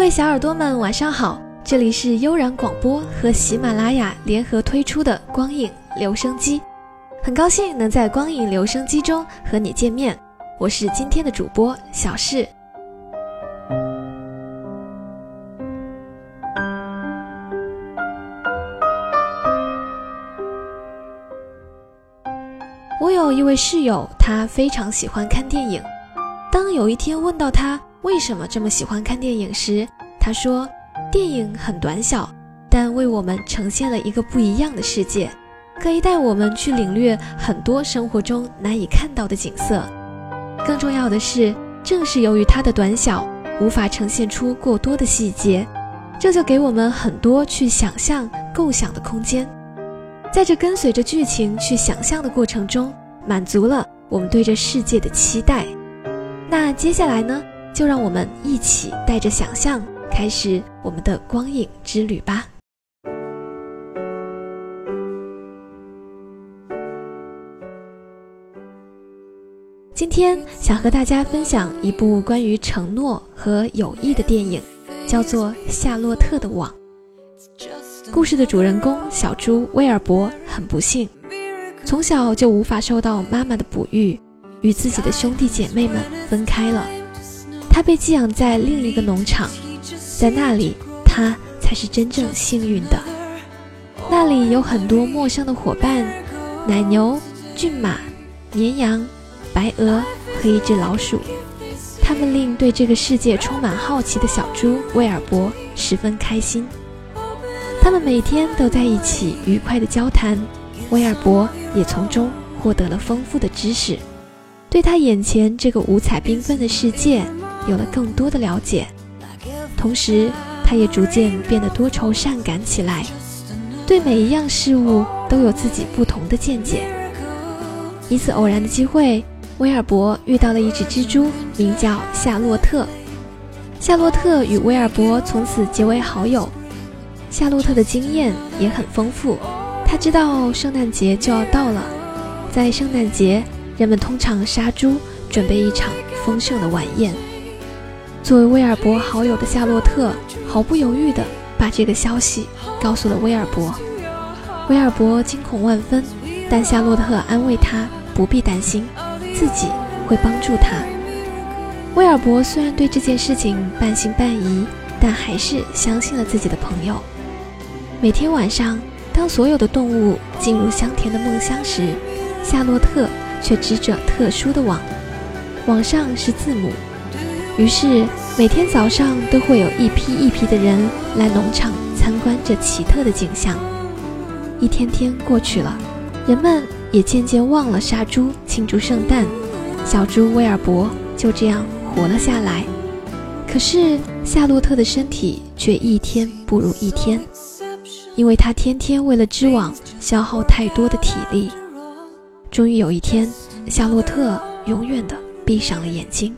各位小耳朵们，晚上好！这里是悠然广播和喜马拉雅联合推出的光影留声机，很高兴能在光影留声机中和你见面。我是今天的主播小世。我有一位室友，他非常喜欢看电影。当有一天问到他为什么这么喜欢看电影时，他说：“电影很短小，但为我们呈现了一个不一样的世界，可以带我们去领略很多生活中难以看到的景色。更重要的是，正是由于它的短小，无法呈现出过多的细节，这就给我们很多去想象、构想的空间。在这跟随着剧情去想象的过程中，满足了我们对这世界的期待。那接下来呢，就让我们一起带着想象。”开始我们的光影之旅吧。今天想和大家分享一部关于承诺和友谊的电影，叫做《夏洛特的网》。故事的主人公小猪威尔伯很不幸，从小就无法受到妈妈的哺育，与自己的兄弟姐妹们分开了。他被寄养在另一个农场。在那里，他才是真正幸运的。那里有很多陌生的伙伴：奶牛、骏马、绵羊、白鹅和一只老鼠。他们令对这个世界充满好奇的小猪威尔伯十分开心。他们每天都在一起愉快地交谈，威尔伯也从中获得了丰富的知识，对他眼前这个五彩缤纷的世界有了更多的了解。同时，他也逐渐变得多愁善感起来，对每一样事物都有自己不同的见解。一次偶然的机会，威尔伯遇到了一只蜘蛛，名叫夏洛特。夏洛特与威尔伯从此结为好友。夏洛特的经验也很丰富，他知道圣诞节就要到了，在圣诞节，人们通常杀猪，准备一场丰盛的晚宴。作为威尔伯好友的夏洛特毫不犹豫地把这个消息告诉了威尔伯。威尔伯惊恐万分，但夏洛特安慰他不必担心，自己会帮助他。威尔伯虽然对这件事情半信半疑，但还是相信了自己的朋友。每天晚上，当所有的动物进入香甜的梦乡时，夏洛特却织着特殊的网，网上是字母。于是每天早上都会有一批一批的人来农场参观这奇特的景象。一天天过去了，人们也渐渐忘了杀猪庆祝圣诞，小猪威尔伯就这样活了下来。可是夏洛特的身体却一天不如一天，因为他天天为了织网消耗太多的体力。终于有一天，夏洛特永远的闭上了眼睛。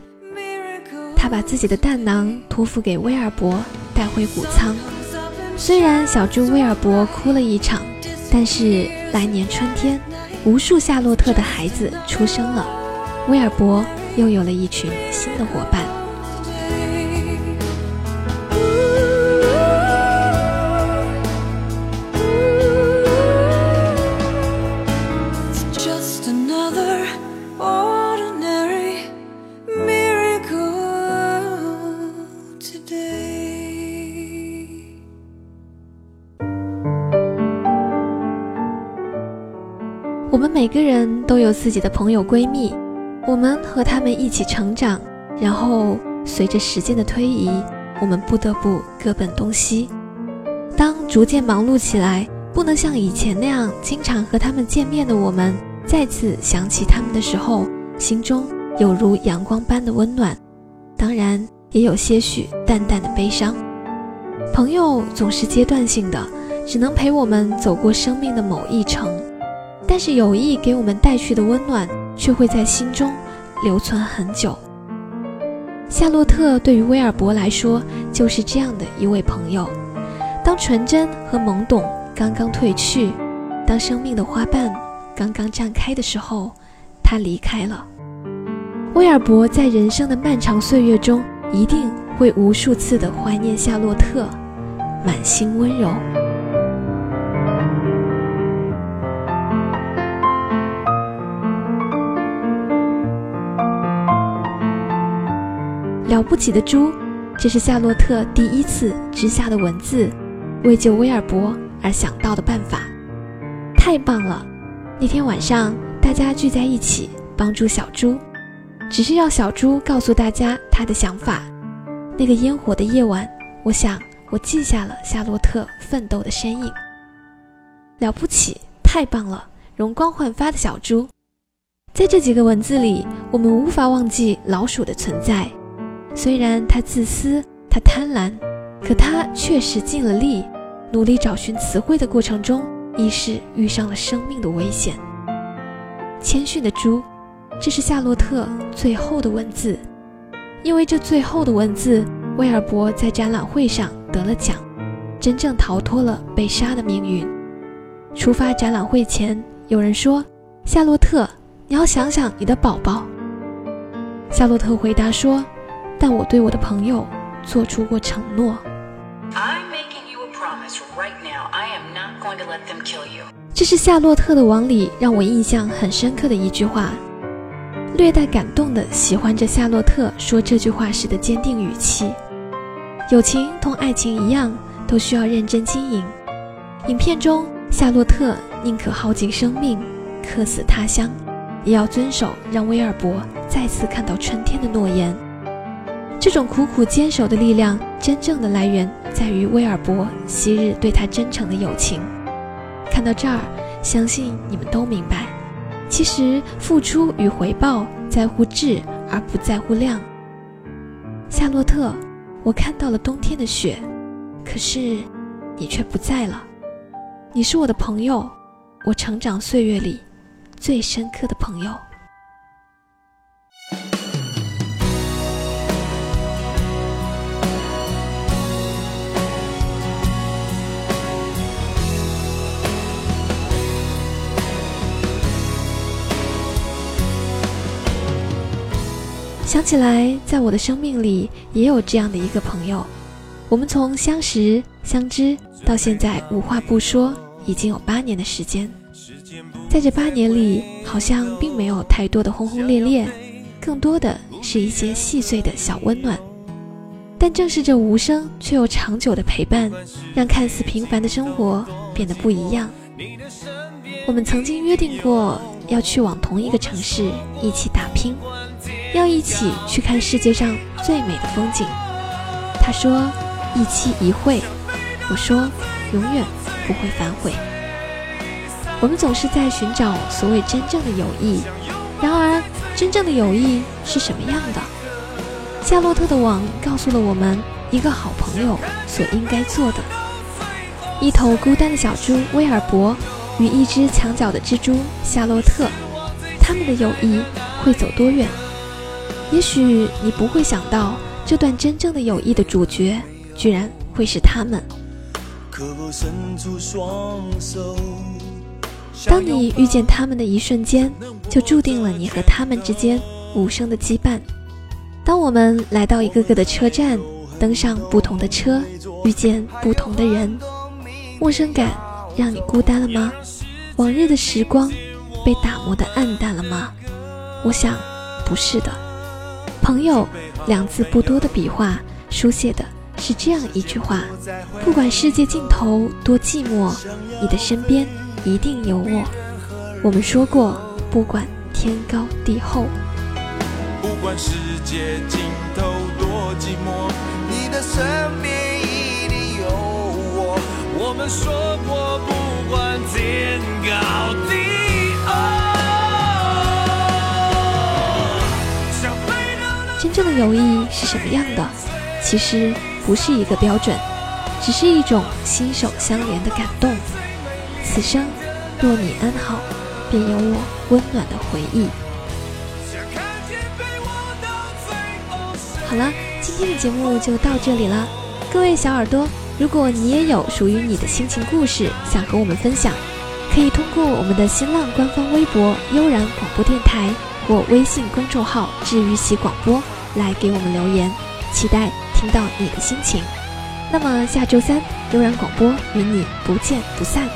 他把自己的蛋囊托付给威尔伯带回谷仓。虽然小猪威尔伯哭了一场，但是来年春天，无数夏洛特的孩子出生了，威尔伯又有了一群新的伙伴。Just another ordinary 我们每个人都有自己的朋友闺蜜，我们和他们一起成长，然后随着时间的推移，我们不得不各奔东西。当逐渐忙碌起来，不能像以前那样经常和他们见面的我们，再次想起他们的时候，心中有如阳光般的温暖，当然也有些许淡淡的悲伤。朋友总是阶段性的，只能陪我们走过生命的某一程。但是友谊给我们带去的温暖，却会在心中留存很久。夏洛特对于威尔伯来说，就是这样的一位朋友。当纯真和懵懂刚刚褪去，当生命的花瓣刚刚绽开的时候，他离开了。威尔伯在人生的漫长岁月中，一定会无数次的怀念夏洛特，满心温柔。了不起的猪，这是夏洛特第一次织下的文字，为救威尔伯而想到的办法，太棒了！那天晚上，大家聚在一起帮助小猪，只是要小猪告诉大家他的想法。那个烟火的夜晚，我想我记下了夏洛特奋斗的身影。了不起，太棒了！容光焕发的小猪，在这几个文字里，我们无法忘记老鼠的存在。虽然他自私，他贪婪，可他确实尽了力，努力找寻词汇的过程中，亦是遇上了生命的危险。谦逊的猪，这是夏洛特最后的文字，因为这最后的文字，威尔伯在展览会上得了奖，真正逃脱了被杀的命运。出发展览会前，有人说：“夏洛特，你要想想你的宝宝。”夏洛特回答说。但我对我的朋友做出过承诺。这是夏洛特的网里让我印象很深刻的一句话，略带感动的喜欢着夏洛特说这句话时的坚定语气。友情同爱情一样，都需要认真经营。影片中，夏洛特宁可耗尽生命，客死他乡，也要遵守让威尔伯再次看到春天的诺言。这种苦苦坚守的力量，真正的来源在于威尔伯昔日对他真诚的友情。看到这儿，相信你们都明白，其实付出与回报在乎质而不在乎量。夏洛特，我看到了冬天的雪，可是你却不在了。你是我的朋友，我成长岁月里最深刻的朋友。想起来，在我的生命里也有这样的一个朋友，我们从相识、相知到现在无话不说，已经有八年的时间。在这八年里，好像并没有太多的轰轰烈烈，更多的是一些细碎的小温暖。但正是这无声却又长久的陪伴，让看似平凡的生活变得不一样。我们曾经约定过要去往同一个城市一起打拼。要一起去看世界上最美的风景。他说：“一期一会。”我说：“永远不会反悔。”我们总是在寻找所谓真正的友谊，然而真正的友谊是什么样的？夏洛特的网告诉了我们一个好朋友所应该做的：一头孤单的小猪威尔伯与一只墙角的蜘蛛夏洛特，他们的友谊会走多远？也许你不会想到，这段真正的友谊的主角，居然会是他们。当你遇见他们的一瞬间，就注定了你和他们之间无声的羁绊。当我们来到一个个的车站，登上不同的车，遇见不同的人，陌生感让你孤单了吗？往日的时光被打磨的暗淡了吗？我想，不是的。朋友，两字不多的笔画，书写的是这样一句话：不管世界尽头多寂寞，你的身边一定有我。我们说过，不管天高地厚。不管世界尽头多寂寞，你的身边一定有我。我们说过，不管天高地正的友谊是什么样的？其实不是一个标准，只是一种心手相连的感动。此生若你安好，便有我温暖的回忆。好了，今天的节目就到这里了。各位小耳朵，如果你也有属于你的心情故事想和我们分享，可以通过我们的新浪官方微博“悠然广播电台”或微信公众号“治愈系广播”。来给我们留言，期待。听到你的心情。那么下周三，悠然广播与你不见不散。